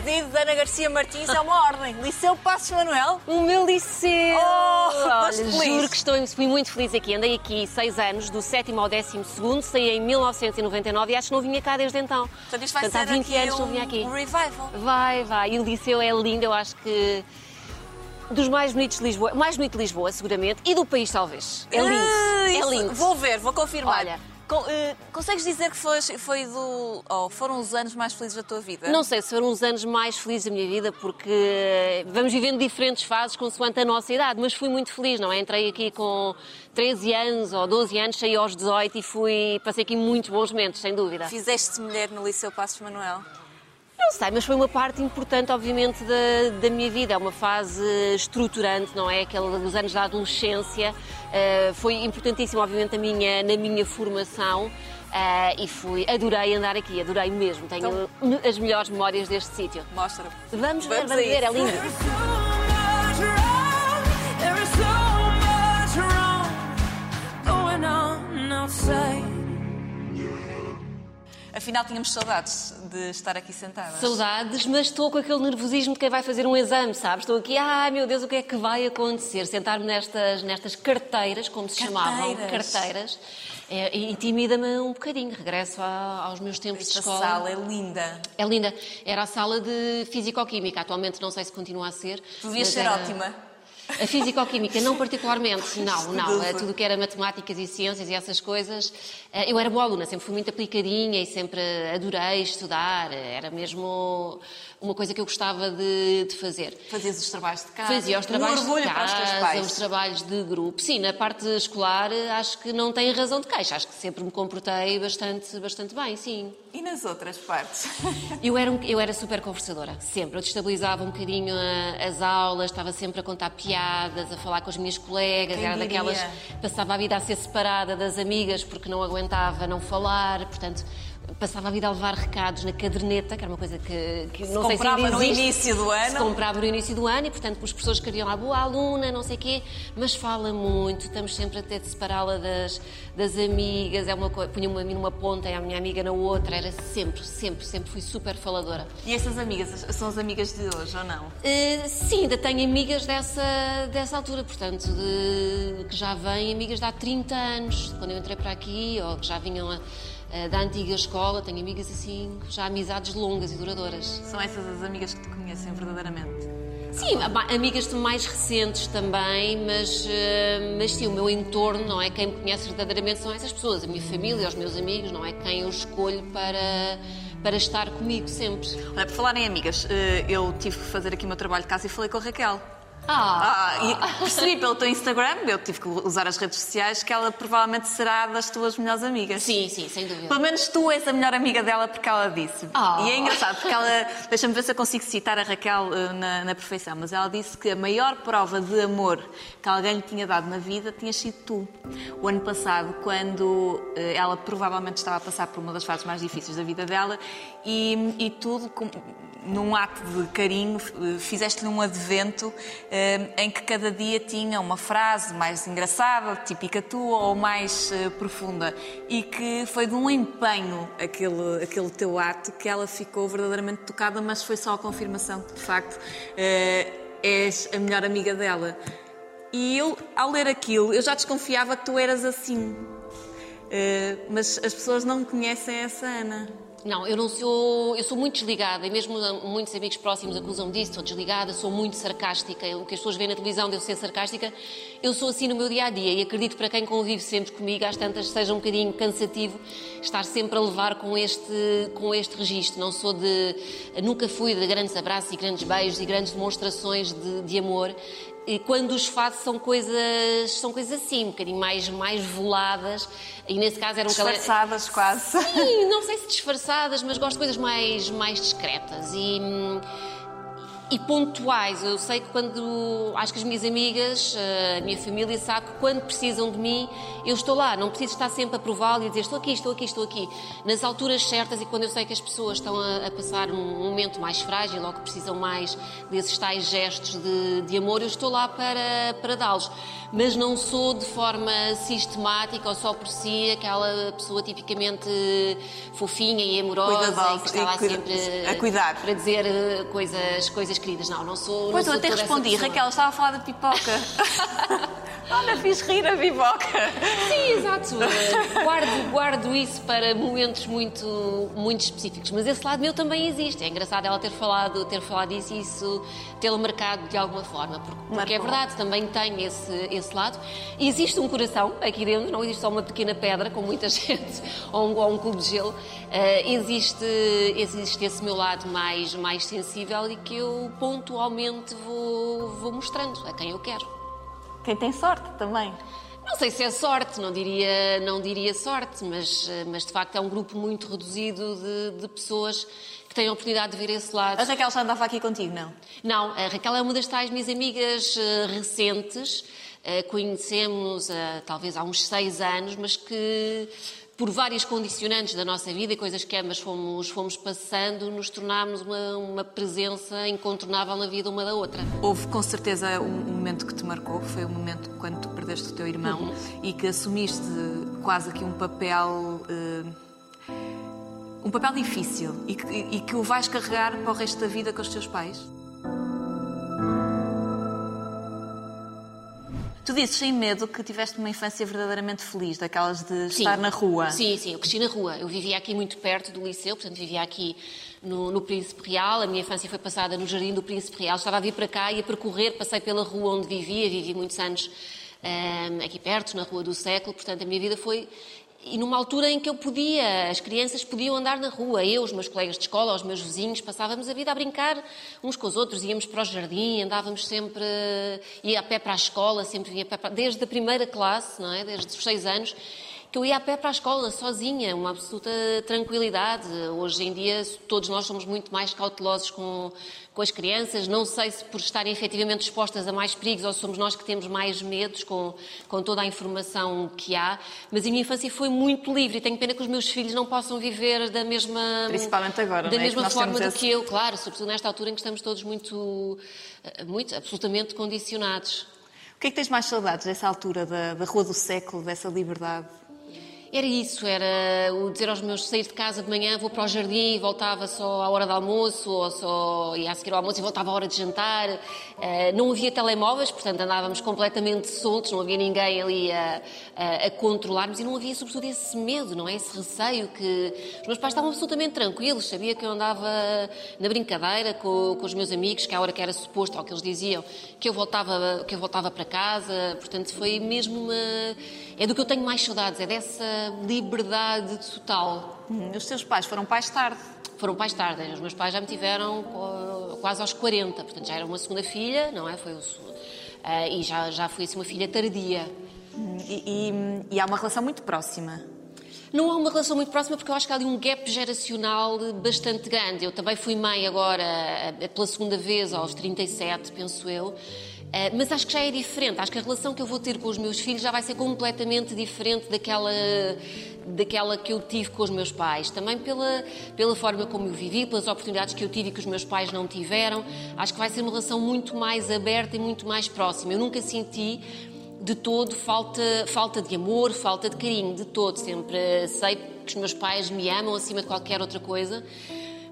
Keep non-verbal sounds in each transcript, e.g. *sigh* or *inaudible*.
pedido da Ana Garcia Martins é uma ordem. Liceu Passos Manuel. O meu liceu! Oh, Olha, juro que estou, fui muito feliz aqui. Andei aqui seis anos, do sétimo ao décimo segundo, saí em 1999 e acho que não vinha cá desde então. Portanto, isto vai Portanto, há ser 20 aqui anos um, não vinha aqui. um revival. Vai, vai. E o liceu é lindo, eu acho que. Dos mais bonitos de Lisboa, mais bonito de Lisboa, seguramente, e do país, talvez. É lindo. Ah, é lindo. Vou ver, vou confirmar. Olha. Com- eh, consegues dizer que foi, foi do, oh, foram os anos mais felizes da tua vida? Não sei se foram os anos mais felizes da minha vida, porque vamos vivendo diferentes fases consoante a nossa idade, mas fui muito feliz, não é? Entrei aqui com 13 anos ou 12 anos, saí aos 18 e fui, passei aqui muitos bons momentos, sem dúvida. Fizeste mulher no Liceu Passos Manuel? Não sei, mas foi uma parte importante, obviamente, da, da minha vida. É uma fase estruturante, não é? Aquele dos anos da adolescência. Eh, foi importantíssimo, obviamente, na minha, na minha formação. eh, e fui, adorei andar aqui, adorei mesmo. Tenho me- as melhores memórias deste sítio. Mostra. Vamos ver, Vamos vamos a ver, é lindo. There Afinal, tínhamos saudades de estar aqui sentadas. Saudades, mas estou com aquele nervosismo de quem vai fazer um exame, sabes? Estou aqui, ai meu Deus, o que é que vai acontecer? Sentar-me nestas, nestas carteiras, como se chamavam, Carteiras. carteiras, é, intimida-me um bocadinho. Regresso a- aos meus tempos de Esta escola. sala é linda. É linda. Era a sala de Físico-Química. Atualmente não sei se continua a ser. Mas ser era- ótima. A Físico-Química, não particularmente, *laughs* não, não. Tudo. É Tudo o que era matemáticas e ciências e essas coisas. eh, Eu era boa aluna, sempre fui muito aplicadinha e sempre adorei estudar. Era mesmo uma coisa que eu gostava de, de fazer. Fazias os trabalhos de casa. Fazia os trabalhos de casa, os trabalhos de grupo. Sim, na parte escolar eh, acho que não tem razão de queixa. Acho que sempre me comportei bastante, bastante bem, sim. E nas outras partes? *laughs* Eu era, um- eu era super conversadora, sempre. Eu destabilizava um bocadinho a- as aulas, estava sempre a contar piadas, a falar com as minhas colegas. Quem era diria? daquelas. Passava a vida a ser separada das amigas porque não aguentava não falar, portanto. Passava a vida a levar recados na caderneta, que era uma coisa que, que não sei se comprava ainda no início do ano. Se comprava no início do ano e, portanto, as pessoas queriam lá, boa aluna, não sei o quê, mas fala muito, estamos sempre a ter de separá-la das, das amigas, é uma coisa, punha-me a mim numa ponta e a minha amiga na outra, era sempre, sempre, sempre fui super faladora. E essas amigas são as amigas de hoje ou não? Uh, sim, ainda tenho amigas dessa, dessa altura, portanto, de- que já vêm amigas de há 30 anos, quando eu entrei para aqui, ou que já vinham a- a- da antiga escola, tenho amigas assim, já amizades longas e duradouras. São essas as amigas que te conhecem verdadeiramente? Sim, amigas mais recentes também, mas, eh, mas sim, o meu entorno, não é? Quem me conhece verdadeiramente são essas pessoas, a minha família, os meus amigos, não é? Quem eu escolho para, para estar comigo sempre. Olha, por falar em amigas, eh, eu tive que fazer aqui o meu trabalho de casa e falei com a Raquel. Ah, Ah, percebi pelo teu Instagram, eu tive que usar as redes sociais, que ela provavelmente será das tuas melhores amigas. sim, sim, sem dúvida. Pelo menos tu és a melhor amiga dela porque ela disse. Ah. E é engraçado porque ela. Deixa-me ver se eu consigo citar a Raquel eh, na, na perfeição, mas ela disse que a maior prova de amor que alguém lhe tinha dado na vida tinha sido tu. O ano passado, quando eh, ela provavelmente estava a passar por uma das fases mais difíceis da vida dela e, e tudo. com- num ato de carinho, eh, fizeste-lhe um advento eh, em que cada dia tinha uma frase mais engraçada, típica tua ou mais eh, profunda. E que foi de um empenho aquele, aquele teu ato que ela ficou verdadeiramente tocada, mas foi só a confirmação que, de facto, és a melhor amiga dela. E eu, ao ler aquilo, eu já desconfiava que tu eras assim. Mas as pessoas não conhecem essa Ana. Não, eu não sou. Eu sou muito desligada e mesmo muitos amigos próximos acusam-me disso. Sou desligada, sou muito sarcástica. O que as pessoas veem na televisão de eu ser sarcástica, eu sou assim no meu dia a dia e acredito para quem convive sempre comigo, às tantas seja um bocadinho cansativo estar sempre a levar com este, com este registro. Não sou de. Nunca fui de grandes abraços e grandes beijos e grandes demonstrações de, de amor. E quando os faço são coisas, são coisas assim, um bocadinho mais, mais veladas. E nesse caso eram Disfarçadas quase. Sim, não sei se disfarçadas, mas gosto de coisas mais, mais discretas. E, hum, e pontuais. Eu sei que quando. Acho que as minhas amigas, a minha família sabe que quando precisam de mim, eu estou lá. Não preciso estar sempre a prová-lo e dizer estou aqui, estou aqui, estou aqui. Nas alturas certas e quando eu sei que as pessoas estão a, a passar um momento mais frágil ou que precisam mais desses tais gestos de, de amor, eu estou lá para, para dá-los. Mas não sou de forma sistemática ou só por si aquela pessoa tipicamente fofinha e amorosa e que está lá sempre a cuidar. para dizer eh, coisas, coisas queridas. Não, não sou. Pois não eu sou até respondi. Raquel, estava a falar da pipoca. *laughs* Olha, fiz rir a pipoca. Sim, exato. Guardo, guardo isso para momentos muito, muito específicos. Mas esse lado meu também existe. É engraçado ela ter falado, ter falado isso e isso tê-lo marcado de alguma forma. Porque, porque é verdade, também tem esse, esse lado. Existe um coração aqui dentro, não existe só uma pequena pedra, como muita *laughs* gente, ou um, ou um cubo de gelo. Eh, existe, existe esse meu lado mais, mais sensível e que eu pontualmente vou, vou mostrando a quem eu quero. Quem tem sorte também. Não sei se é sorte, não diria, não diria sorte, mas, eh, mas de facto é um grupo muito reduzido de, de pessoas que têm a oportunidade de ver esse lado. A Raquel já andava aqui contigo, não? Não, a Raquel é uma das tais minhas amigas eh, recentes, eh, conhecemos talvez há uns seis anos, mas que por várias condicionantes da nossa vida e coisas que ambas fomos, fomos passando, nos tornámos uma, uma presença incontornável na vida uma da outra. Houve com certeza um, um momento que te marcou, foi o momento quando tu perdeste o teu irmão e que assumiste quase aqui um papel. eh, um papel difícil e que, e que o vais carregar para o resto da vida com os teus pais. Tu dizes sem medo que tiveste uma infância verdadeiramente feliz, daquelas de Sim. estar na rua. Sim, sim, eu cresci na rua. Eu vivia aqui muito perto do liceu, portanto vivia aqui no, no Príncipe Real. A minha infância foi passada no Jardim do Príncipe Real. Estava a vir para cá e a percorrer, passei pela rua onde vivia, vivi muitos anos ahm, aqui perto, na Rua do Século. Portanto, a minha vida foi... E numa altura em que eu podia, as crianças podiam andar na rua, eu, os meus colegas de escola, os meus vizinhos, passávamos a vida a brincar uns com os outros, íamos para o jardim, andávamos sempre, ia a pé para a escola, sempre vinha a pé para... Desde a primeira classe, não é? Desde os seis anos, que eu ia a pé para a escola, sozinha, uma absoluta tranquilidade. Hoje em dia, todos nós somos muito mais cautelosos com, com as crianças. Não sei se por estarem efetivamente expostas a mais perigos ou se somos nós que temos mais medos com, com toda a informação que há. Mas a minha infância foi muito livre e tenho pena que os meus filhos não possam viver da mesma. Principalmente agora, Da é? mesma forma do que eu, claro, sobretudo nesta altura em que estamos todos muito, eh, muito absolutamente condicionados. O que é que tens mais saudades dessa altura, da, da Rua do Século, dessa liberdade? Era isso, era o dizer aos meus sair de casa de manhã, vou para o jardim e voltava só à hora do almoço, ou só ia a seguir ao almoço e voltava à hora de jantar. Eh, não havia telemóveis, portanto andávamos completamente soltos, não havia ninguém ali a, a, a controlar-nos e não havia, sobretudo, esse medo, não é? Esse receio que os meus pais estavam absolutamente tranquilos, sabia que eu andava na brincadeira com, com os meus amigos, que à hora que era suposto, ou que eles diziam, que eu voltava, que eu voltava para casa, portanto foi mesmo uma. É do que eu tenho mais saudades, é dessa liberdade total. Hum, Os teus pais foram pais tarde. Foram pais tarde, os meus pais já me tiveram co- quase aos 40, portanto já era uma segunda filha, não é? Foi o. Ah, e já, já fui assim uma filha tardia. Hum, E, e- e há uma relação muito próxima. Não há uma relação muito próxima porque eu acho que há ali um gap geracional bastante grande. Eu também fui mãe agora eh, pela segunda vez aos 37, penso eu. Eh, Mas acho que já é diferente. Acho que a relação que eu vou ter com os meus filhos já vai ser completamente diferente daquela, daquela que eu tive com os meus pais. Também pela, pela forma como eu vivi, pelas oportunidades que eu tive e que os meus pais não tiveram. Acho que vai ser uma relação muito mais aberta e muito mais próxima. Eu nunca senti de todo falta, falta de amor, falta de carinho, de todo. Sempre sei que os meus pais me amam acima de qualquer outra coisa.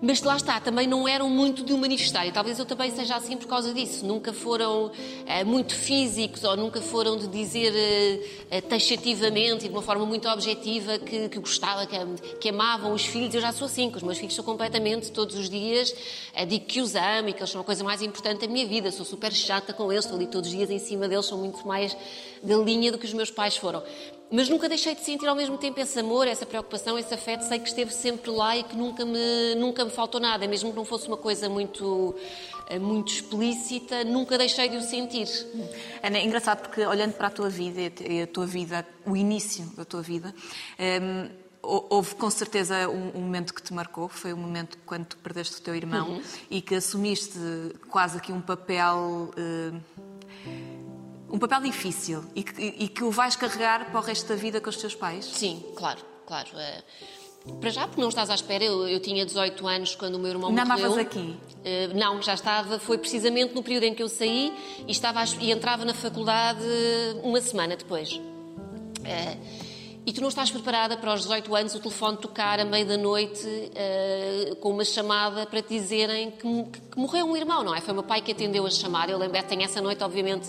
Mas lá está, também não eram muito de o manifestar. E talvez eu também seja assim por causa disso. Nunca foram eh, muito físicos ou nunca foram de dizer eh, taxativamente e de uma forma muito objetiva que, que gostava, que, que amavam os filhos. Eu já sou assim, com os meus filhos sou completamente, todos os dias, eh, digo que os amo e que eles são a coisa mais importante da minha vida. Sou super chata com eles, estou ali todos os dias em cima deles, são muito mais da linha do que os meus pais foram. Mas nunca deixei de sentir ao mesmo tempo esse amor, essa preocupação, esse afeto. Sei que esteve sempre lá e que nunca me, nunca me faltou nada, mesmo que não fosse uma coisa muito, eh, muito explícita, nunca deixei de o sentir. Ana, é engraçado porque olhando para a tua vida a tua vida, o início da tua vida, hum, hou- houve com certeza um, um momento que te marcou, foi o momento quando tu perdeste o teu irmão Uhum. e que assumiste quase aqui um papel. eh, um papel difícil e que, e que o vais carregar para o resto da vida com os teus pais. Sim, claro, claro. Eh, para já, porque não estás à espera, eu, eu tinha 18 anos quando o meu irmão Ainda morreu. andavas aqui? Eh, não, já estava, foi precisamente no período em que eu saí e, estava a- e entrava na faculdade uma semana depois. Eh, e tu não estás preparada para aos 18 anos o telefone tocar à meia da noite eh, com uma chamada para te dizerem que, que morreu um irmão, não é? Foi o meu pai que atendeu a chamada. Eu lembro, tenho essa noite, obviamente,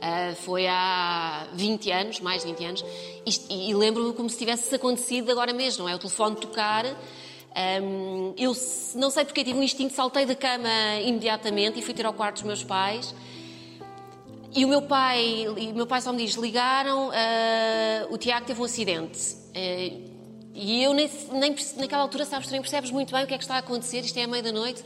eh, foi há 20 anos, mais de 20 anos, e, e lembro-me como se tivesse acontecido agora mesmo, é? O telefone tocar. Hum, eu se- não sei porque tive um instinto, saltei da cama imediatamente e fui ter ao quarto dos meus pais. E o meu pai, o meu pai só me diz: ligaram, ah, o Tiago teve um acidente. Eh, e eu nem, nem naquela altura, sabes, nem percebes muito bem o que é que está a acontecer, isto é à meia da noite.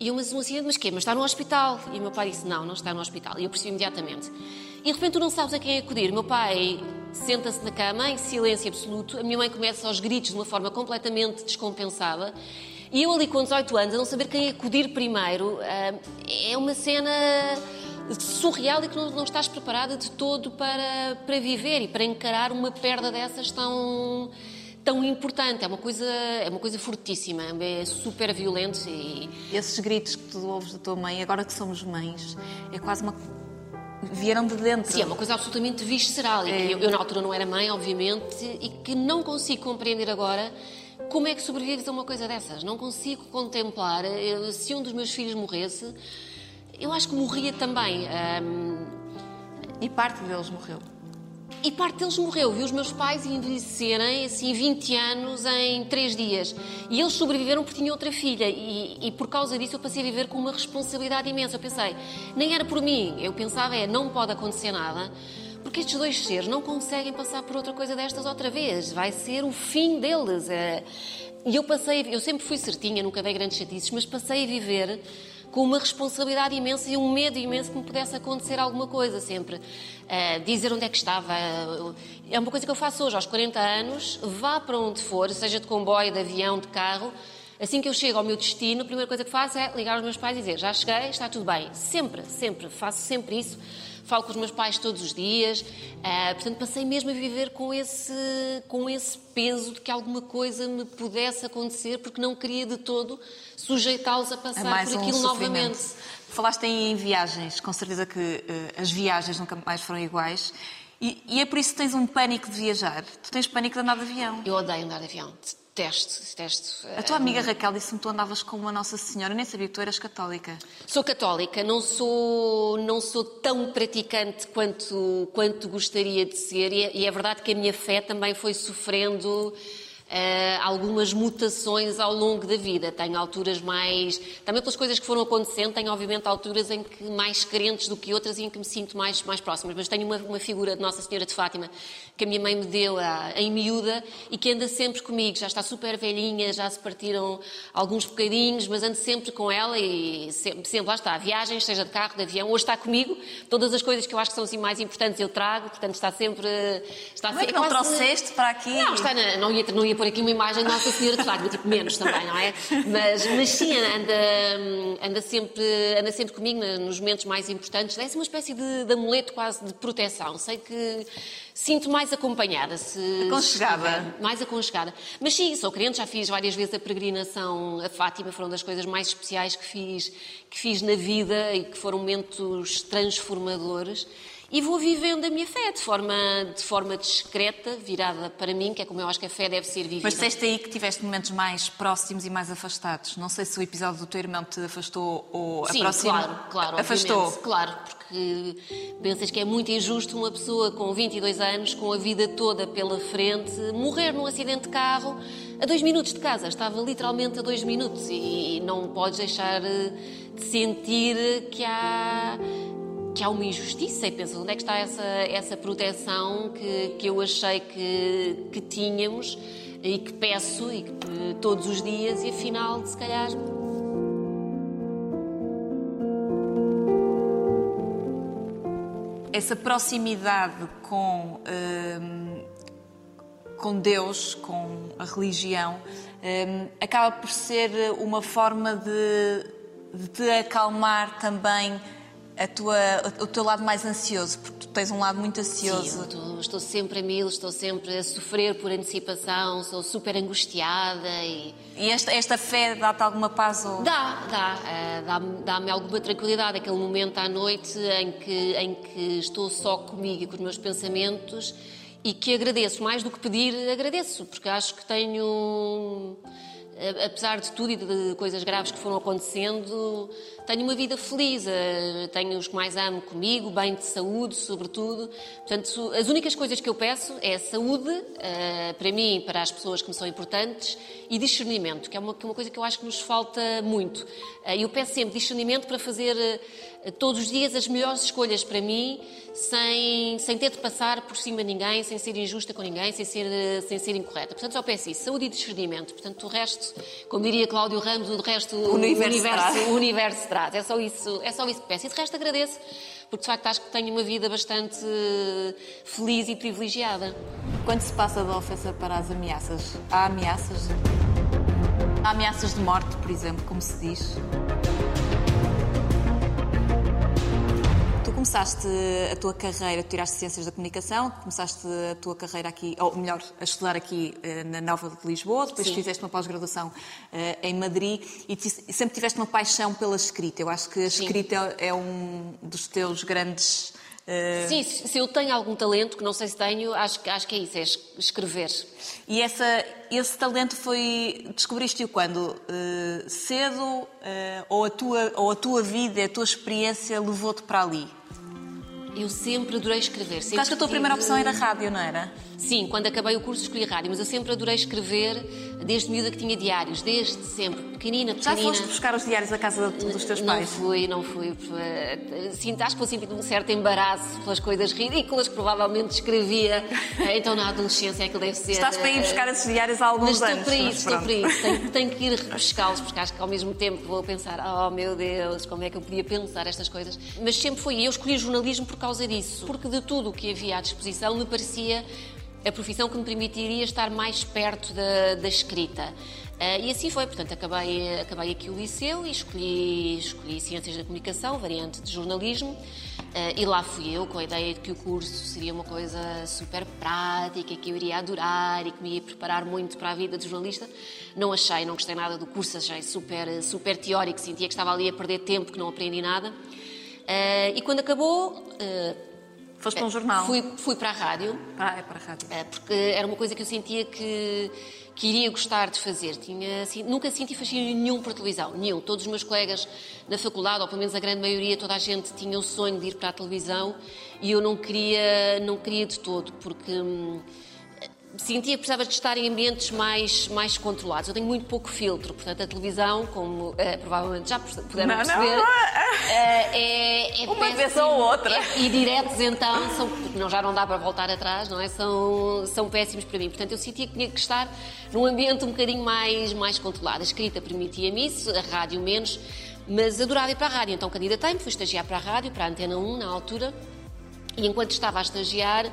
E eu, mas um mas quê? Mas está no hospital. E o meu pai disse: não, não está no hospital. E eu percebi imediatamente. E de repente tu não sabes a quem acudir. Meu pai senta-se na cama, em silêncio absoluto. A minha mãe começa aos gritos de uma forma completamente descompensada. E eu ali com 18 anos, a não saber quem acudir primeiro, ah, é uma cena surreal e que não, não estás preparada de todo para, para viver e para encarar uma perda dessas tão tão importante. É uma coisa é uma coisa fortíssima, é super violento e Esses gritos que tu ouves da tua mãe, agora que somos mães, é quase uma. vieram de dentro. Sim, é uma coisa absolutamente visceral. E que eu, eu, na altura, não era mãe, obviamente, e que não consigo compreender agora como é que sobrevives a uma coisa dessas. Não consigo contemplar. eh, Se um dos meus filhos morresse, eu acho que morria também. Ahm, E parte deles morreu. E parte deles morreu. Vi os meus pais envelhecerem, assim, 20 anos em 3 dias. E eles sobreviveram porque tinham outra filha. E, e por causa disso eu passei a viver com uma responsabilidade imensa. Eu pensei, nem era por mim. Eu pensava, é, não pode acontecer nada. Porque estes dois seres não conseguem passar por outra coisa destas outra vez. Vai ser o fim deles. É. E eu passei, eu sempre fui certinha, nunca dei grandes chatices, mas passei a viver com uma responsabilidade imensa e um medo imenso que me pudesse acontecer alguma coisa sempre. Ah, dizer onde é que estava. É uma coisa que eu faço hoje, aos 40 anos, vá para onde for, seja de comboio, de avião, de carro. Assim que eu chego ao meu destino, a primeira coisa que faço é ligar aos meus pais e dizer: já cheguei, está tudo bem. Sempre, sempre, faço sempre isso. Falo com os meus pais todos os dias. Ah, portanto, passei mesmo a viver com esse, com esse peso de que alguma coisa me pudesse acontecer, porque não queria de todo sujeitá-los a É passar mais por um aquilo sofrimento. novamente. Falaste em viagens, com certeza que eh, as viagens nunca mais foram iguais. E, e é por isso que tens um pânico de viajar. Tu tens pânico de andar de avião. Eu odeio andar de avião. Detesto, detesto. A tua amiga Raquel disse-me que tu andavas com uma Nossa Senhora. Eu nem sabia que tu eras católica. Sou católica, não sou, não sou tão praticante quanto, quanto gostaria de ser, e é, e é verdade que a minha fé também foi sofrendo eh, algumas mutações ao longo da vida. Tenho alturas mais. Também pelas coisas que foram acontecendo, tenho obviamente alturas em que mais carentes do que outras e em que me sinto mais, mais próximas. Mas tenho uma, uma figura de Nossa Senhora de Fátima que a minha mãe me deu a, em miúda e que anda sempre comigo. Já está super velhinha, já se partiram alguns bocadinhos, mas ando sempre com ela e sempre, sempre lá está. Viagens, seja de carro, de avião, hoje está comigo. Todas as coisas que eu acho que são assim mais importantes eu trago, portanto está sempre. Está Não é que não quase- trouxeste para aqui? não, está na- não, ia, não ia pôr aqui uma imagem de Nossa Senhora de Fátima, tipo menos também, não é? Mas, mas sim, anda, anda, sempre, anda sempre comigo nos momentos mais importantes. É assim uma espécie de, de amuleto quase de proteção. Sei que sinto mais acompanhada. Se, Aconchegada. se mais aconchegada. Mas sim, sou crente, já fiz várias vezes a peregrinação a Fátima, foram das coisas mais especiais que fiz, que fiz na vida e que foram momentos transformadores. E vou vivendo a minha fé de forma, de forma discreta, virada para mim, que é como eu acho que a fé deve ser vivida. Mas disseste aí que tiveste momentos mais próximos e mais afastados. Não sei se o episódio do teu irmão te afastou ou Sim, aproximou. claro, claro, Afastou. Claro, porque pensas que é muito injusto uma pessoa com 22 anos, com a vida toda pela frente, morrer num acidente de carro a dois minutos de casa. Estava literalmente a dois minutos e não podes deixar eh, de sentir que há que há uma injustiça e penso onde é que está essa, essa proteção que, que eu achei que, que tínhamos e que peço e que, todos os dias e afinal se calhar Essa proximidade com, hum, com Deus, com a religião, hum, acaba por ser uma forma de, de te acalmar também a tua, o teu lado mais ansioso, porque tu tens um lado muito ansioso. Sim, estou, estou sempre a mil, estou sempre a sofrer por antecipação, sou super angustiada e. E esta, esta fé dá-te alguma paz? Ou... Dá, dá. eh, dá-me, dá-me alguma tranquilidade, aquele momento à noite em que, em que estou só comigo e com os meus pensamentos e que agradeço, mais do que pedir, agradeço, porque acho que tenho. a- Apesar de tudo e de coisas graves que foram acontecendo, tenho uma vida feliz, eh, tenho os que mais amo comigo, bem de saúde, sobretudo. Portanto, as únicas coisas que eu peço é saúde, eh, para mim, para as pessoas que me são importantes, e discernimento, que é uma, é coisa que eu acho que nos falta muito. Eh, Eu peço sempre discernimento para fazer todos os dias as melhores escolhas para mim, sem, sem ter de passar por cima de ninguém, sem ser injusta com ninguém, sem ser, sem ser incorreta. Portanto, só peço isso, saúde e discernimento. Portanto, o resto, como diria Cláudio Ramos, o resto o universo o universo É só isso, é só isso que peço. E de resto agradeço, porque de facto acho que tenho uma vida bastante eh, feliz e privilegiada. Quando se passa da ofensa para as ameaças, há ameaças? Há ameaças de morte, por exemplo, como se diz? Começaste a tua carreira, tu tiraste Ciências da Comunicação, começaste a tua carreira aqui, ou melhor, a estudar aqui eh, na Nova de Lisboa, depois Sim. fizeste uma pós-graduação eh, em Madrid e sempre tiveste uma paixão pela escrita. Eu acho que a Sim. escrita é um dos teus grandes. eh, Sim, se eu tenho algum talento, que não sei se tenho, acho, que- acho que é isso, é es- escrever. E essa, esse talento foi. Descobriste-o quando? Eh, cedo? eh, ou, a tua, ou a tua vida, a tua experiência levou-te para ali? Eu sempre adorei escrever. Sempre acho que a tua primeira opção era rádio, não era? Sim, quando acabei o curso escolhi rádio, mas eu sempre adorei escrever, desde miúda que tinha diários, desde sempre, pequenina, Já pequenina. foste buscar os diários à casa dos teus não pais? fui, não fui. Sinto, acho que vou sentir um certo embaraço pelas coisas ridículas que provavelmente escrevia. *laughs* Então, na adolescência, é que deve ser. Estás para ir eh, buscar esses diários há alguns Mas estou anos. para mas isso, estou para isso. Tenho, tenho que ir repescá-los, porque acho que ao mesmo tempo vou pensar, oh meu Deus, como é que eu podia pensar estas coisas. Mas sempre foi. Eu escolhi jornalismo por causa disso. Porque de tudo o que havia à disposição me parecia a profissão que me permitiria estar mais perto da, da escrita. Ah, e assim foi, portanto, acabei, acabei aqui o liceu e escolhi, escolhi Ciências da Comunicação, variante de jornalismo, ah, e lá fui eu com a ideia de que o curso seria uma coisa super prática, que eu iria adorar e que me ia preparar muito para a vida de jornalista. Não achei, não gostei nada do curso, achei super, super teórico, sentia que estava ali a perder tempo, que não aprendi nada. Ah, e quando acabou, Foste para um jornal? fui, fui para a rádio, Ah, é para a rádio. eh, porque era uma coisa que eu sentia que, que iria gostar de fazer. Tinha, assim, nunca senti fascínio nenhum por televisão, nenhum. Todos os meus colegas na faculdade, ou pelo menos a grande maioria, toda a gente tinha o sonho de ir para a televisão e eu não queria, não queria de todo, porque hum, sentia que precisava de estar em ambientes mais, mais controlados. Eu tenho muito pouco filtro, portanto a televisão, como eh, provavelmente já puderam Não, perceber, não. eh, é, é Uma péssimo. vez ou outra. É- e diretos então, são, porque não, já não dá para voltar atrás, não é? São, são péssimos para mim. Portanto, eu sentia que tinha que estar num ambiente um bocadinho mais, mais controlado. A escrita permitia-me isso, a rádio menos, mas adorava ir para a rádio. Então candidatei-me, fui estagiar para a rádio, para a Antena 1 na altura, e enquanto estava a estagiar,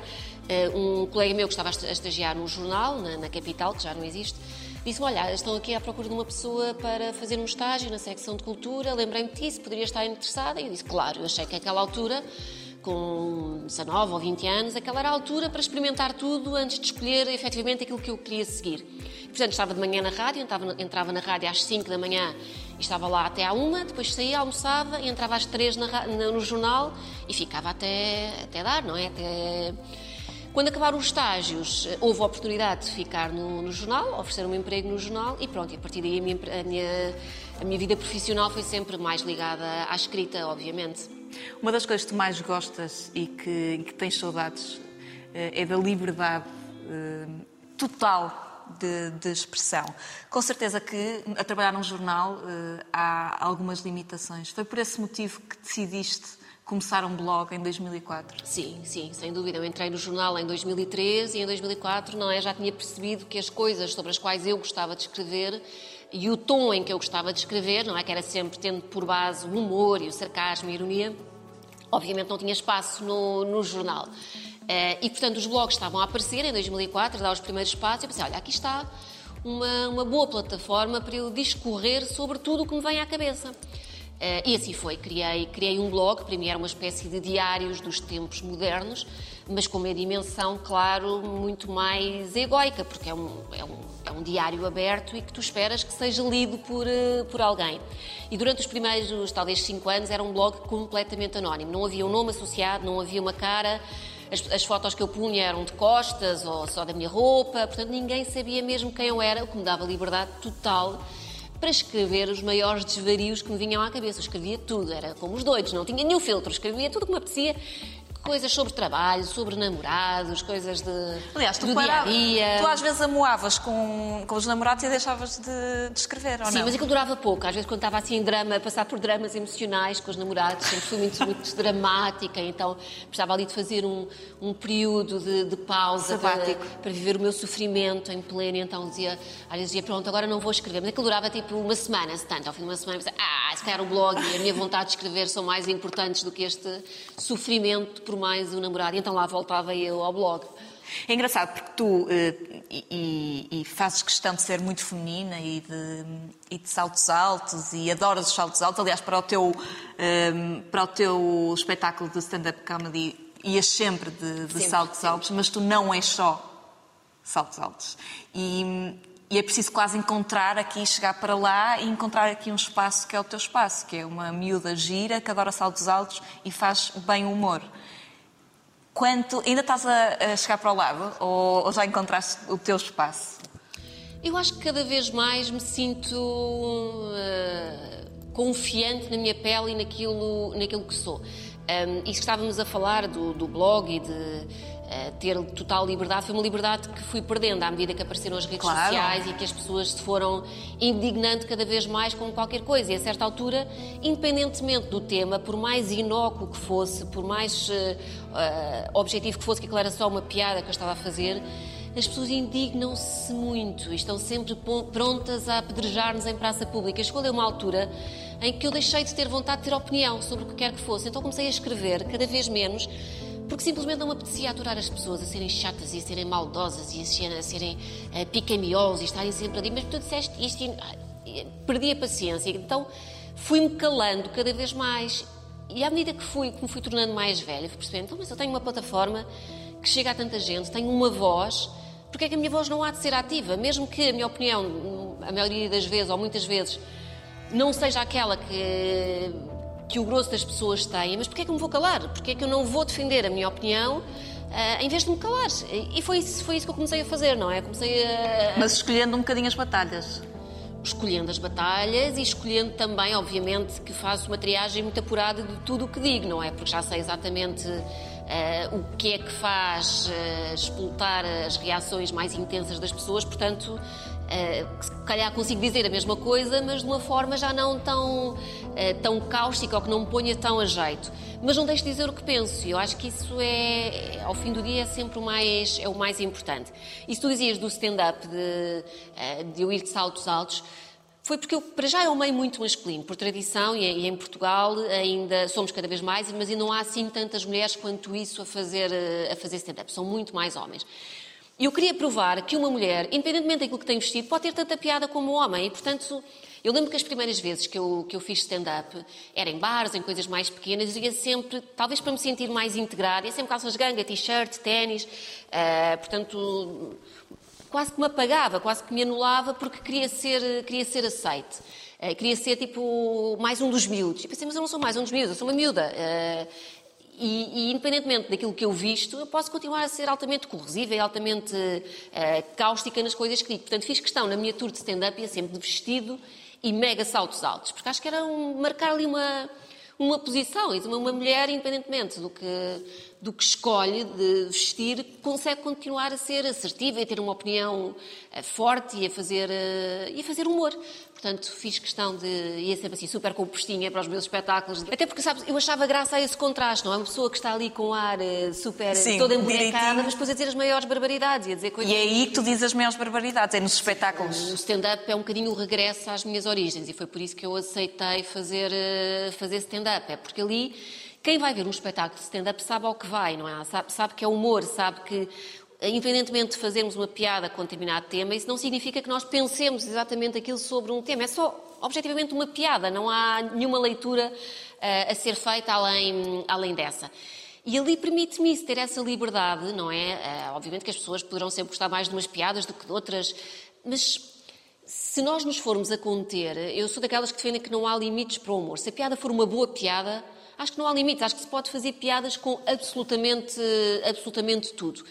um colega meu que estava a esta- a estagiar num jornal, na, na capital, que já não existe, disse-me, olha, estão aqui à procura de uma pessoa para fazer um estágio na secção de cultura, lembrei-me disso, poderia estar interessada? E eu disse, claro, eu achei que àquela altura, com 19 ou 20 anos, aquela era a altura para experimentar tudo antes de escolher efetivamente aquilo que eu queria seguir. Portanto, estava de manhã na rádio, entrava, entrava na rádio às 5 da manhã e estava lá até à 1, depois saía, almoçava entrava às 3 na na- no jornal e ficava até, até dar, não é? Até... Quando acabaram os estágios, eh, houve a oportunidade de ficar no, no jornal, oferecer um emprego no jornal e pronto, e a partir daí a minha, a minha, a minha vida profissional foi sempre mais ligada à escrita, obviamente. Uma das coisas que tu mais gostas e que, que tens saudades eh, é da liberdade eh, total de, de expressão. Com certeza que a trabalhar num jornal há algumas limitações. Foi por esse motivo que decidiste começar um blog em 2004? Sim, sim, sem dúvida. Eu entrei no jornal em 2003 e em 2004 não é, já tinha percebido que as coisas sobre as quais eu gostava de escrever e o tom em que eu gostava de escrever, não é, que era sempre tendo por base o humor e o sarcasmo e a ironia, obviamente não tinha espaço no, no jornal. Eh, e, portanto, os blogs estavam a aparecer em 2004, a dar os primeiros passos, e eu pensei, olha, aqui está uma, uma boa plataforma para eu discorrer sobre tudo o que me vem à cabeça. Eh, e assim foi, criei, criei um blog, era uma espécie de diários dos tempos modernos, mas com uma dimensão, claro, muito mais egoica, porque é um, é um, é um diário aberto e que tu esperas que seja lido por, eh, por alguém. E durante os primeiros, talvez, cinco anos, era um blog completamente anónimo, não havia um nome associado, não havia uma cara, as, as, fotos que eu punha eram de costas ou só da minha roupa, portanto ninguém sabia mesmo quem eu era, o que me dava liberdade total para escrever os maiores desvarios que me vinham à cabeça. Eu escrevia tudo, era como os doidos, não tinha nenhum filtro, escrevia tudo o que me apetecia coisas sobre trabalho, sobre namorados, coisas de, Aliás, tu, do para- dia a dia. tu às vezes amoavas com, com os namorados e deixavas de, de escrever, ou Sim, não? mas aquilo durava pouco. Às vezes, quando estava assim em drama, a passar por dramas emocionais com os namorados, sempre fui muito, muito *laughs* dramática, então precisava ali de fazer um, um período de, de pausa para, para viver o meu sofrimento em pleno. Então dizia, às vezes dizia, pronto, agora não vou escrever. Mas aquilo durava tipo uma semana, se tanto. Ao fim de uma semana, eu pensei, ah, se calhar o blog e a minha vontade de escrever são mais importantes do que este sofrimento por mais o namorado. E então lá voltava eu ao blog. É engraçado porque tu eh, e, e- fazes questão de ser muito feminina e de, e de saltos altos e adoras os saltos altos. Aliás, para o teu, ehm, para o teu espetáculo de stand-up comedy ias sempre de, de Sempre, saltos sempre. altos, mas tu não és só saltos altos. E, e é preciso quase encontrar aqui, chegar para lá e encontrar aqui um espaço que é o teu espaço, que é uma miúda gira que adora saltos altos e faz bem humor. Quanto, ainda estás a, chegar para o lado ou, já encontraste o teu espaço? Eu acho que cada vez mais me sinto eh, confiante na minha pele e naquilo, naquilo que sou. Um, que estávamos a falar do, do blog e de eh, ter total liberdade, foi uma liberdade que fui perdendo à medida que apareceram as redes Claro. sociais e que as pessoas se foram indignando cada vez mais com qualquer coisa. E a certa altura, independentemente do tema, por mais inócuo que fosse, por mais eh, eh, objetivo que fosse, que aquilo era só uma piada que eu estava a fazer, as pessoas indignam-se muito e estão sempre prontas a apedrejar-nos em praça pública. Ali uma altura em que eu deixei de ter vontade de ter opinião sobre o que quer que fosse. Então comecei a escrever cada vez menos, porque simplesmente não me apetecia aturar as pessoas a serem chatas e a serem maldosas e a serem, pica-miolos e estarem sempre ali. Mas tu disseste isto e e perdi a paciência. Então fui-me calando cada vez mais. E à medida que fui, que me fui tornando mais velha, fui percebendo, então, mas eu tenho uma plataforma que chega a tanta gente, tenho uma voz, porque é que a minha voz não há de ser ativa? Mesmo que a minha opinião, a maioria das vezes, ou muitas vezes, não seja aquela que, que o grosso das pessoas tem, mas porquê é que eu me vou calar? Porquê é que eu não vou defender a minha opinião ah, em vez de me calar? E foi isso, foi isso que eu comecei a fazer, não é? Comecei a, Mas escolhendo um bocadinho as batalhas. escolhendo as batalhas e escolhendo também, obviamente, que faço uma triagem muito apurada de tudo o que digo, não é? Porque já sei exatamente eh, o que é que faz eh, explotar as reações mais intensas das pessoas, portanto, eh, se calhar consigo dizer a mesma coisa, mas de uma forma já não tão, eh, tão cáustica ou que não me ponha tão a jeito. Mas não deixo de dizer o que penso, eu acho que isso é, ao fim do dia, é sempre o mais, é o mais importante. E se tu dizias do stand-up, de, eh, de eu ir de saltos altos, foi porque eu, para já, é um meio muito masculino, por tradição, e em- Portugal ainda somos cada vez mais, mas ainda não há assim tantas mulheres quanto isso a fazer, a fazer stand-up. São muito mais homens. E eu queria provar que uma mulher, independentemente daquilo que tem vestido, pode ter tanta piada como um homem. E, portanto, eu lembro que as primeiras vezes que eu, que eu fiz stand-up era em bares, em coisas mais pequenas, e ia sempre, talvez para me sentir mais integrada, ia sempre calças ganga, t-shirt, ténis, eh, portanto, quase que me apagava, quase que me anulava porque queria ser, queria ser aceite. Eh, queria ser tipo mais um dos miúdos. E pensei, mas eu não sou mais um dos miúdos, eu sou uma miúda. Eh, e, e, independentemente daquilo que eu visto, eu posso continuar a ser altamente corrosiva e altamente eh, cáustica nas coisas que digo. Portanto, fiz questão na minha tour de stand-up ia sempre de vestido e mega saltos altos, porque acho que era um, marcar ali uma, uma posição. E uma, uma mulher, independentemente do que, do que escolhe de vestir, consegue continuar a ser assertiva e a ter uma opinião eh, forte e a fazer, eh, e a fazer humor. Portanto, fiz questão de. ia sempre assim, super compostinha para os meus espetáculos. Até porque, sabes, eu achava graça a esse contraste, não é? Uma pessoa que está ali com ar eh, super. Sim, toda embonecada, mas depois a dizer as maiores barbaridades e a dizer coisas. E é aí que tu dizes as maiores barbaridades, é nos espetáculos. O stand-up é um bocadinho o regresso às minhas origens e foi por isso que eu aceitei fazer, fazer stand-up. É porque ali quem vai ver um espetáculo de stand-up sabe ao que vai, não é? Sabe, sabe que é humor, sabe que, independentemente de fazermos uma piada com determinado tema, isso não significa que nós pensemos exatamente aquilo sobre um tema. É só, objetivamente, uma piada. Não há nenhuma leitura uh, a ser feita além, além dessa. E ali permite-me isso, ter essa liberdade, não é? Uh, obviamente que as pessoas poderão sempre gostar mais de umas piadas do que de outras, mas se nós nos formos a conter, eu sou daquelas que defendem que não há limites para o humor. Se a piada for uma boa piada, acho que não há limites. Acho que se pode fazer piadas com absolutamente, absolutamente tudo.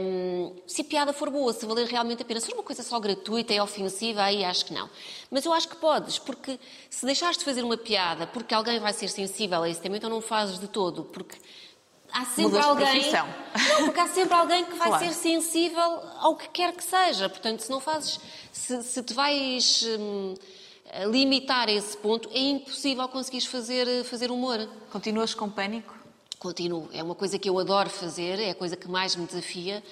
Um, se a piada for boa, se valer realmente a pena, se for uma coisa só gratuita e ofensiva, aí acho que não. Mas eu acho que podes, porque se deixares de fazer uma piada porque alguém vai ser sensível a esse tema, então não fazes de todo, porque há sempre alguém. Não, porque há sempre alguém que vai Claro. ser sensível ao que quer que seja. Portanto, se não fazes, se, se te vais hum, limitar esse ponto, é impossível conseguires fazer, fazer humor. Continuas com pânico? Continuo. É uma coisa que eu adoro fazer, é a coisa que mais me desafia,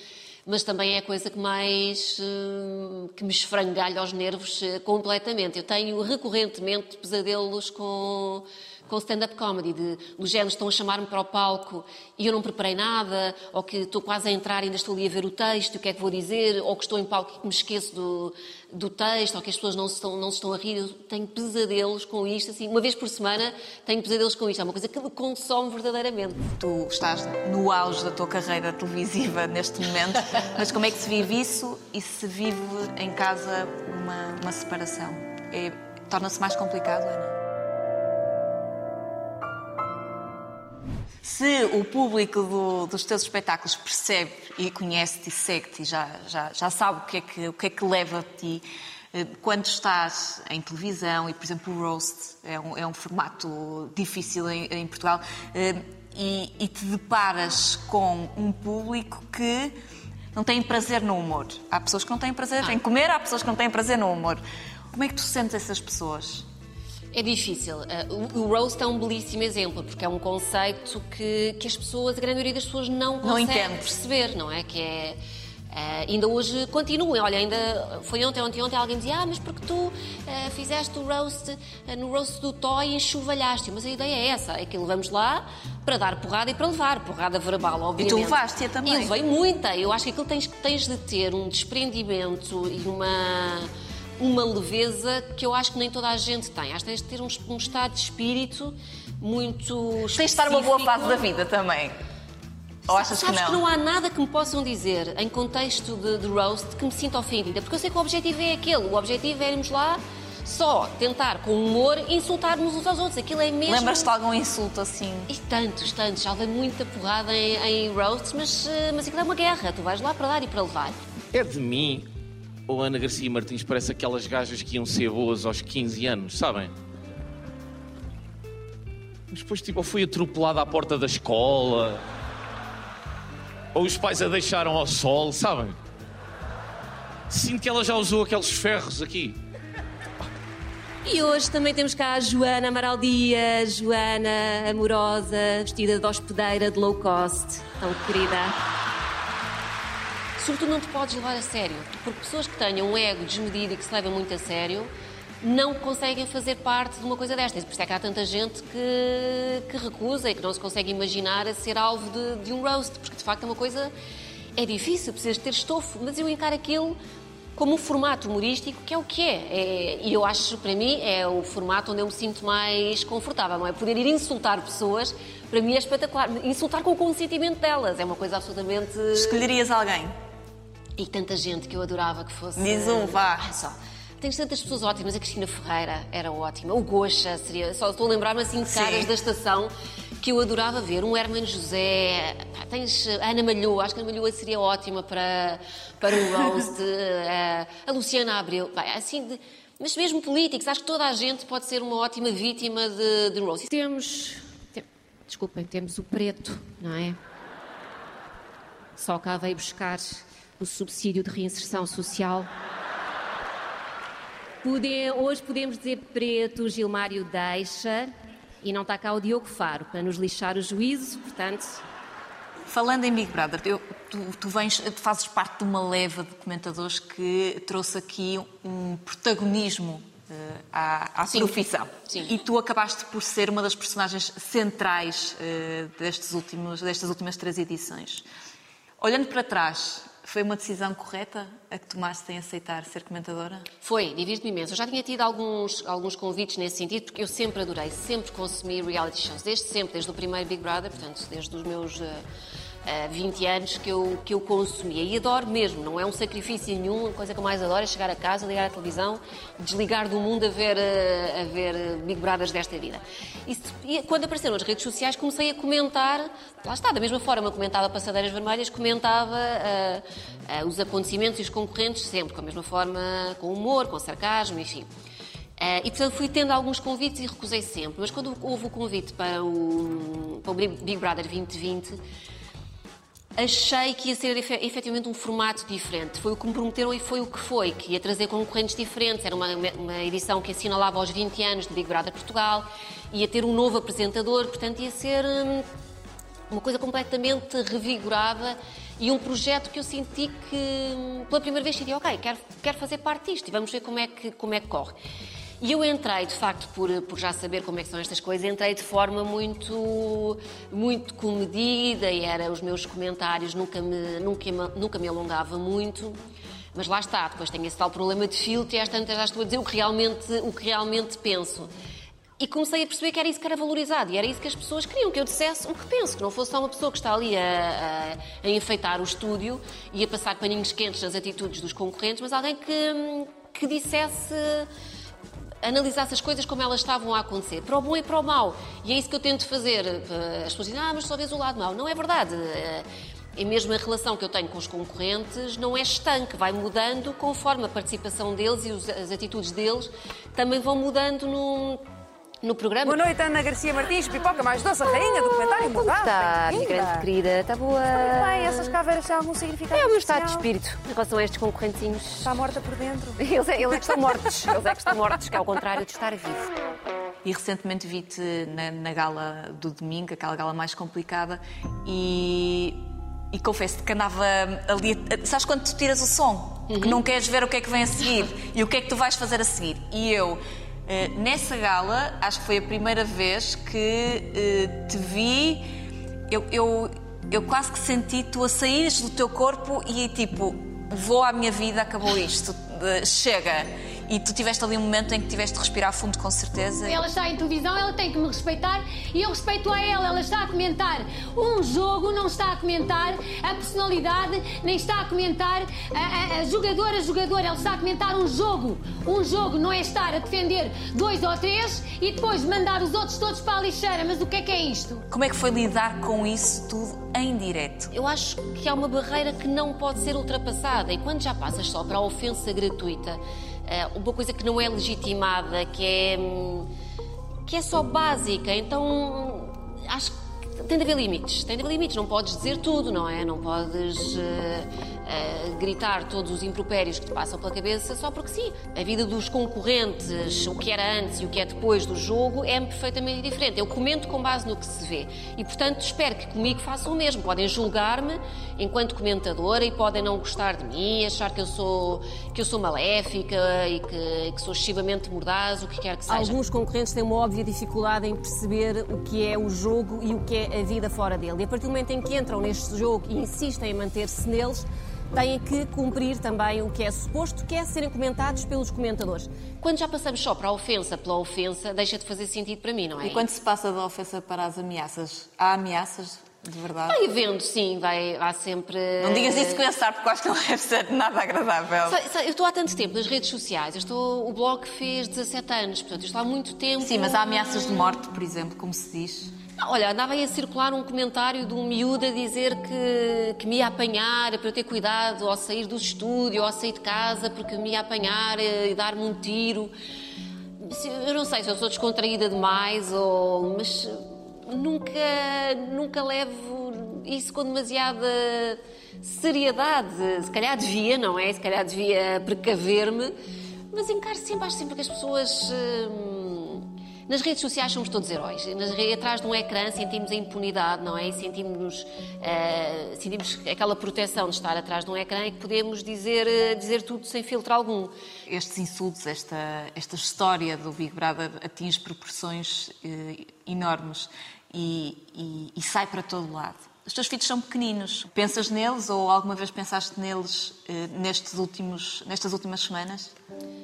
mas também é a coisa que mais hum, que me esfrangalha aos nervos eh, completamente. Eu tenho recorrentemente pesadelos com com stand-up comedy, de, do género estão a chamar-me para o palco e eu não preparei nada, ou que estou quase a entrar e ainda estou ali a ver o texto, o que é que vou dizer, ou que estou em palco e que me esqueço do, do texto, ou que as pessoas não se, estão, não se estão a rir. Eu tenho pesadelos com isto, assim, uma vez por semana tenho pesadelos com isto. É uma coisa que me consome verdadeiramente. Tu estás no auge da tua carreira televisiva neste momento, *laughs* mas como é que se vive isso e se vive em casa uma, uma separação? É- Torna-se mais complicado, Ana? Se o público do- dos teus espetáculos percebe e conhece-te e segue-te e já, já, já sabe o que, é que, o que é que leva a ti, eh, quando estás em televisão, e por exemplo o roast é um, é um formato difícil em, em Portugal, eh, e, e te deparas com um público que não tem prazer no humor. Há pessoas que não têm prazer em comer, há pessoas que não têm prazer no humor. Como é que tu sentes essas pessoas? É difícil. Uh, o, o roast é um belíssimo exemplo, porque é um conceito que, que as pessoas, a grande maioria das pessoas, não consegue entende. perceber, não é? Que é. uh, ainda hoje continua. Olha, ainda foi ontem, ontem, ontem alguém dizia: Ah, mas porque tu uh, fizeste o roast uh, no roast do Toy e enxovalhaste. Mas a ideia é essa: é que levamos lá para dar porrada e para levar. Porrada verbal, obviamente. levaste-a também. E levei muita. Eu acho que aquilo tens, tens de ter um desprendimento e uma uma leveza que eu acho que nem toda a gente tem. Acho que tens de ter um, um estado de espírito muito Tens de estar numa boa específico. fase da vida também. Ou achas que Sabes não? que não há nada que me possam dizer em contexto de, de roast que me sinta ofendida, porque eu sei que o objetivo é aquele. O objetivo é irmos lá só tentar, com humor, insultarmos uns aos outros. Aquilo é mesmo. Lembras-te de algum insulto assim? E tantos, tantos. Já levei muita porrada em, em roasts, mas, eh, mas aquilo é uma guerra. Tu vais lá para dar e para levar. É de mim ou Ana Garcia Martins parece aquelas gajas que iam ser boas aos 15 anos, sabem? Mas depois, tipo, ou fui atropelada à porta da escola, ou os pais a deixaram ao sol, sabem? Sinto que ela já usou aqueles ferros aqui. E hoje também temos cá a Joana Amaral Dias, Joana amorosa, vestida de hospedeira de low cost, tão querida. Sobretudo não te podes levar a sério, porque pessoas que tenham um ego desmedido e que se levam muito a sério não conseguem fazer parte de uma coisa destas. Por isso é que há tanta gente que, que recusa e que não se consegue imaginar a ser alvo de, de um roast, porque de facto é uma coisa. É difícil, precisas ter estofo, mas eu encaro aquilo como um formato humorístico que é o que é. É- E eu acho, para mim, é o formato onde eu me sinto mais confortável, não é? Poder ir insultar pessoas, para mim é espetacular. Insultar com o consentimento delas é uma coisa absolutamente. Escolherias alguém? E tanta gente que eu adorava que fosse. Diz um, vá. Ah, só. Tens tantas pessoas ótimas. A Cristina Ferreira era ótima. O Gocha seria. Só estou a lembrar-me assim de Sim. caras da estação que eu adorava ver. Um Hermano José. Pá, Tens a Ana Malhoa. Acho que a Ana Malhoa seria ótima para, para o roast. eh, a Luciana Abreu. Pá, assim de- Mas mesmo políticos. Acho que toda a gente pode ser uma ótima vítima de, de roast. Temos. tem- Desculpem, temos o preto, não é? Só cá veio buscar o subsídio de reinserção social. Hoje podemos dizer preto, Gilmário deixa, e não está cá o Diogo Faro para nos lixar o juízo, portanto. Falando em Big Brother, eu- tu, tu vens, tu fazes parte de uma leva de comentadores que trouxe aqui um protagonismo eh, à, à Sim. profissão. Sim. E tu acabaste por ser uma das personagens centrais eh, destes últimos, destas últimas três edições. Olhando para trás, foi uma decisão correta a que tomaste em aceitar ser comentadora? Foi, divirto-me imenso. Eu já tinha tido alguns, alguns convites nesse sentido, porque eu sempre adorei, sempre consumi reality shows, desde sempre, desde o primeiro Big Brother, portanto, desde os meus eh, eh, 20 anos que eu, que eu consumia. E adoro mesmo, não é um sacrifício nenhum, a coisa que eu mais adoro é chegar a casa, ligar a televisão, desligar do mundo a ver, eh, a ver eh, Big Brothers desta vida. E, e quando apareceram as redes sociais, comecei a comentar, lá está, da mesma forma, comentava Passadeiras Vermelhas, comentava eh, eh, os acontecimentos e os concorrentes sempre, com a mesma forma, com humor, com sarcasmo, enfim. Eh, e portanto fui tendo alguns convites e recusei sempre. Mas quando houve o convite para o, para o Big Brother 2020, achei que ia ser efe- efetivamente um formato diferente. Foi o que me prometeram e foi o que foi, que ia trazer concorrentes diferentes. Era uma, uma edição que assinalava aos 20 anos de Big Brother Portugal, ia ter um novo apresentador, portanto ia ser hum, uma coisa completamente revigorada e um projeto que eu senti que, hum, pela primeira vez, senti, ok, quero, quero fazer parte disto e vamos ver como é que, como é que corre. E eu entrei, de facto, por, por já saber como é que são estas coisas, entrei de forma muito, muito comedida e era os meus comentários, nunca me, nunca, nunca me alongava muito. Mas lá está, depois tenho esse tal problema de filtro e às tantas já estou a dizer o que realmente, o que realmente penso. E comecei a perceber que era isso que era valorizado e era isso que as pessoas queriam, que eu dissesse o que penso, que não fosse só uma pessoa que está ali a, a- a enfeitar o estúdio e a passar paninhos quentes nas atitudes dos concorrentes, mas alguém que, que dissesse analisasse as coisas como elas estavam a acontecer, para o bom e para o mau. E é isso que eu tento fazer. Eh, As pessoas dizem, ah, mas só vês o lado mau. Não é verdade. Eh, É mesmo a relação que eu tenho com os concorrentes não é estanque, vai mudando conforme a participação deles e as atitudes deles também vão mudando no, no programa. Boa noite, Ana Garcia Martins, pipoca mais doce, a rainha do comentário Como está, minha grande querida? Está boa? Bem, essas caveiras têm algum significado É o meu estado de espírito em relação a estes concorrentezinhos. Está morta por dentro. *laughs* Eles é, eles é que estão mortos. Eles é que estão mortos, que é o contrário de estar vivo. E recentemente vi-te na, na gala do domingo, aquela gala mais complicada, e, e confesso que andava ali. Sabes quando tu tiras o som? Que não queres ver o que é que vem a seguir e o que é que tu vais fazer a seguir. E eu, eh, nessa gala, acho que foi a primeira vez que eh, te vi. Eu, eu, eu quase que senti tu a saíres do teu corpo e tipo, vou à minha vida, acabou isto, eh, chega. E tu tiveste ali um momento em que tiveste de respirar fundo, com certeza. Ela está em televisão, ela tem que me respeitar e eu respeito a ela. Ela está a comentar um jogo, não está a comentar a personalidade, nem está a comentar a, a, a jogadora, a jogadora. Ela está a comentar um jogo. Um jogo não é estar a defender dois ou três e depois mandar os outros todos para a lixeira. Mas o que é que é isto? Como é que foi lidar com isso tudo em direto? Eu acho que há uma barreira que não pode ser ultrapassada e quando já passas só para a ofensa gratuita, uma coisa que não é legitimada, que é, que é só básica, então acho que tem de haver limites. Tem de haver limites, não podes dizer tudo, não é? Não podes eh, eh, gritar todos os impropérios que te passam pela cabeça só porque sim. A vida dos concorrentes, o que era antes e o que é depois do jogo, é perfeitamente diferente. Eu comento com base no que se vê e, portanto, espero que comigo façam o mesmo. Podem julgar-me enquanto comentadora e podem não gostar de mim, achar que eu sou, que eu sou maléfica e que, que sou excessivamente mordaz, o que quer que seja. Alguns concorrentes têm uma óbvia dificuldade em perceber o que é o jogo e o que é a vida fora dele. E a partir do momento em que entram neste jogo e insistem em manter-se neles, têm que cumprir também o que é suposto, que é serem comentados pelos comentadores. Quando já passamos só para a ofensa pela ofensa, deixa de fazer sentido para mim, não é? E quando se passa da ofensa para as ameaças, há ameaças de verdade? Vai havendo, sim, vai, há sempre. Não digas isso com esse ar, porque eu acho que não deve ser nada agradável. Sabe- sabe, Eu estou há tanto tempo nas redes sociais, eu estou, o blog fez 17 anos, portanto, eu estou há muito tempo. Sim, mas há ameaças de morte, por exemplo, como se diz. Olha, andava aí a circular um comentário de um miúdo a dizer que, que me ia apanhar para eu ter cuidado ao sair do estúdio, ao sair de casa, porque me ia apanhar eh, e dar-me um tiro. Eu não sei se eu sou descontraída demais, ou, mas nunca, nunca levo isso com demasiada seriedade. Se calhar devia, não é? Se calhar devia precaver-me, mas encaro sempre, acho sempre que as pessoas. hum, Nas redes sociais somos todos heróis. Nas, atrás de um ecrã sentimos a impunidade, não é? E sentimos, eh, sentimos aquela proteção de estar atrás de um ecrã e que podemos dizer, eh, dizer tudo sem filtro algum. Estes insultos, esta, esta história do Big Brother atinge proporções eh, enormes e, e- e sai para todo lado. Os teus filhos são pequeninos. Pensas neles ou alguma vez pensaste neles eh, nestes últimos, nestas últimas semanas?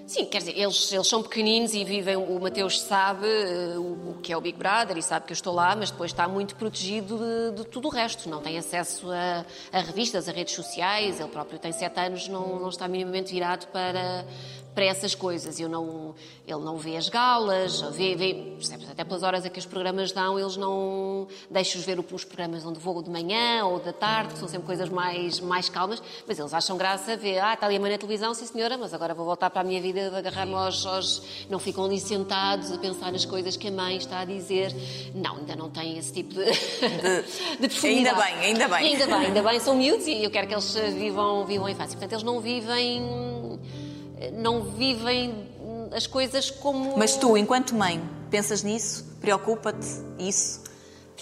Sim, quer dizer, eles, eles são pequeninos e vivem. O Mateus sabe eh, o, que é o Big Brother e sabe que eu estou lá, mas depois está muito protegido de, de tudo o resto. Não tem acesso a, a revistas, a redes sociais. Ele próprio tem sete anos, não, não está minimamente virado para, para essas coisas. Eu não, ele não vê as galas, vê, vê, até pelas horas a que os programas dão, eles não deixam-os ver os programas onde vou manhã ou da tarde, que são sempre coisas mais, mais calmas, mas eles acham graça a ver, ah, está ali a mãe na televisão, sim senhora, mas agora vou voltar para a minha vida de agarrar-me aos, aos... Não ficam ali sentados a pensar nas coisas que a mãe está a dizer. Não, ainda não têm esse tipo de, de, *laughs* profundidade. Ainda bem, ainda bem. E ainda bem, ainda bem, são miúdos e eu quero que eles vivam, vivam a infância. Portanto, eles não vivem... Não vivem as coisas como... Mas tu, enquanto mãe, pensas nisso? Preocupa-te isso?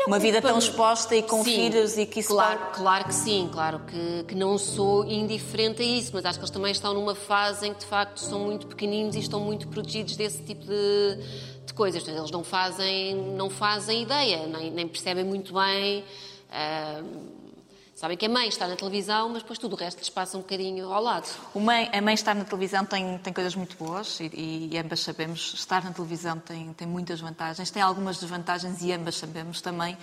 Uma vida tão exposta e com Sim, filhos e que isso claro, pode- claro que sim, claro que, que não sou indiferente a isso, mas acho que eles também estão numa fase em que de facto são muito pequeninos e estão muito protegidos desse tipo de, de coisas. Portanto, eles não fazem, não fazem ideia, nem, nem percebem muito bem. ah, sabem que a mãe está na televisão, mas depois tudo o resto lhes passa um bocadinho ao lado. Mãe- a mãe estar na televisão tem, tem coisas muito boas e, e ambas sabemos. Estar na televisão tem, tem muitas vantagens, tem algumas desvantagens e ambas sabemos também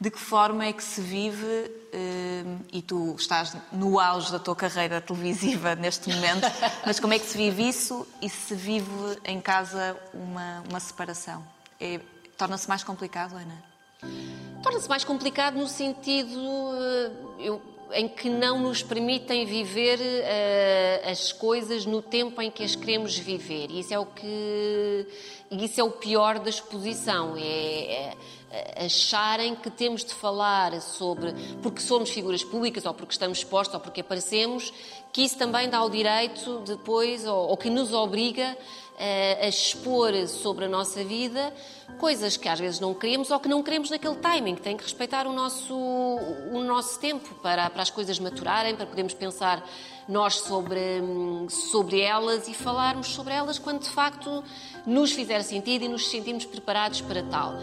de que forma é que se vive, eh, e tu estás no auge da tua carreira televisiva *laughs* neste momento, mas como é que se vive isso e se vive em casa uma, uma separação? É- Torna-se mais complicado, Ana? Torna-se mais complicado no sentido eh, eu- em que não nos permitem viver eh, as coisas no tempo em que as queremos viver. E isso é o que isso é o pior da exposição, é, é acharem que temos de falar sobre porque somos figuras públicas ou porque estamos expostos ou porque aparecemos, que isso também dá o direito depois ou, ou que nos obriga eh, a expor sobre a nossa vida coisas que às vezes não queremos ou que não queremos naquele timing, tem que respeitar o nosso, o nosso tempo para, para as coisas maturarem, para podermos pensar nós sobre, sobre elas e falarmos sobre elas quando de facto nos fizer sentido e nos sentimos preparados para tal.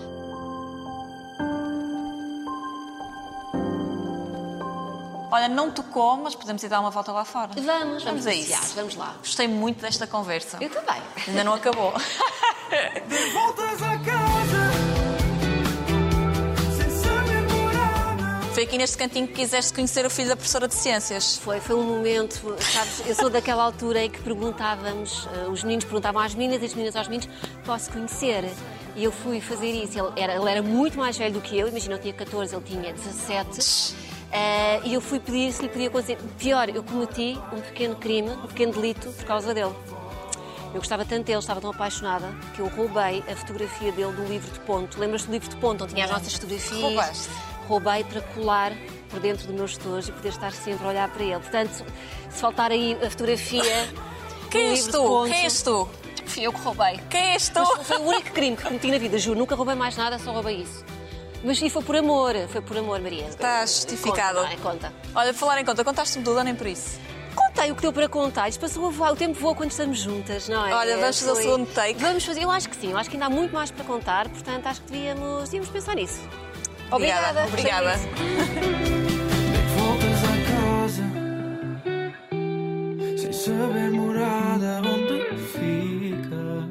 Olha, não tocou, mas podemos ir dar uma volta lá fora. Vamos, vamos a passear, isso. vamos lá. Gostei muito desta conversa. Eu também. Ainda não acabou. *laughs* Voltas a casa sem saber. Foi aqui neste cantinho que quiseste conhecer o filho da professora de ciências. Foi, foi um momento, sabes, eu sou daquela altura em que perguntávamos, eh, os meninos perguntavam às meninas e as meninas aos meninos, posso conhecer? E eu fui fazer isso. Ele era, ele era muito mais velho do que eu, imagina, eu tinha 14, ele tinha 17. Eh, e eu fui pedir se lhe podia acontecer. Pior, eu cometi um pequeno crime, um pequeno delito por causa dele. Eu gostava tanto dele, estava tão apaixonada, que eu roubei a fotografia dele do livro de ponto. Lembras-te do livro de ponto, onde tinha as nossas fotografias? Roubaste. Roubei para colar por dentro do meu estojo e poder estar sempre a olhar para ele. Portanto, se faltar aí a fotografia. *laughs* Quem és tu? ponto, Quem és tu? Fui eu que roubei. Quem és tu? Mas foi o único crime que cometi na vida, juro. Nunca roubei mais nada, só roubei isso. Mas e foi por amor, foi por amor, Maria. Está justificado. Conta, conta. Olha, falar em conta, contaste-me tudo, nem por isso. Contei o que deu para contar. Isto o tempo voa quando estamos juntas, não é? Olha, vamos fazer o segundo take. Vamos fazer, eu acho que sim, eu acho que ainda há muito mais para contar, portanto acho que devíamos, devíamos pensar nisso. Obrigada. Obrigada. Voltas casa sem saber morada onde fica.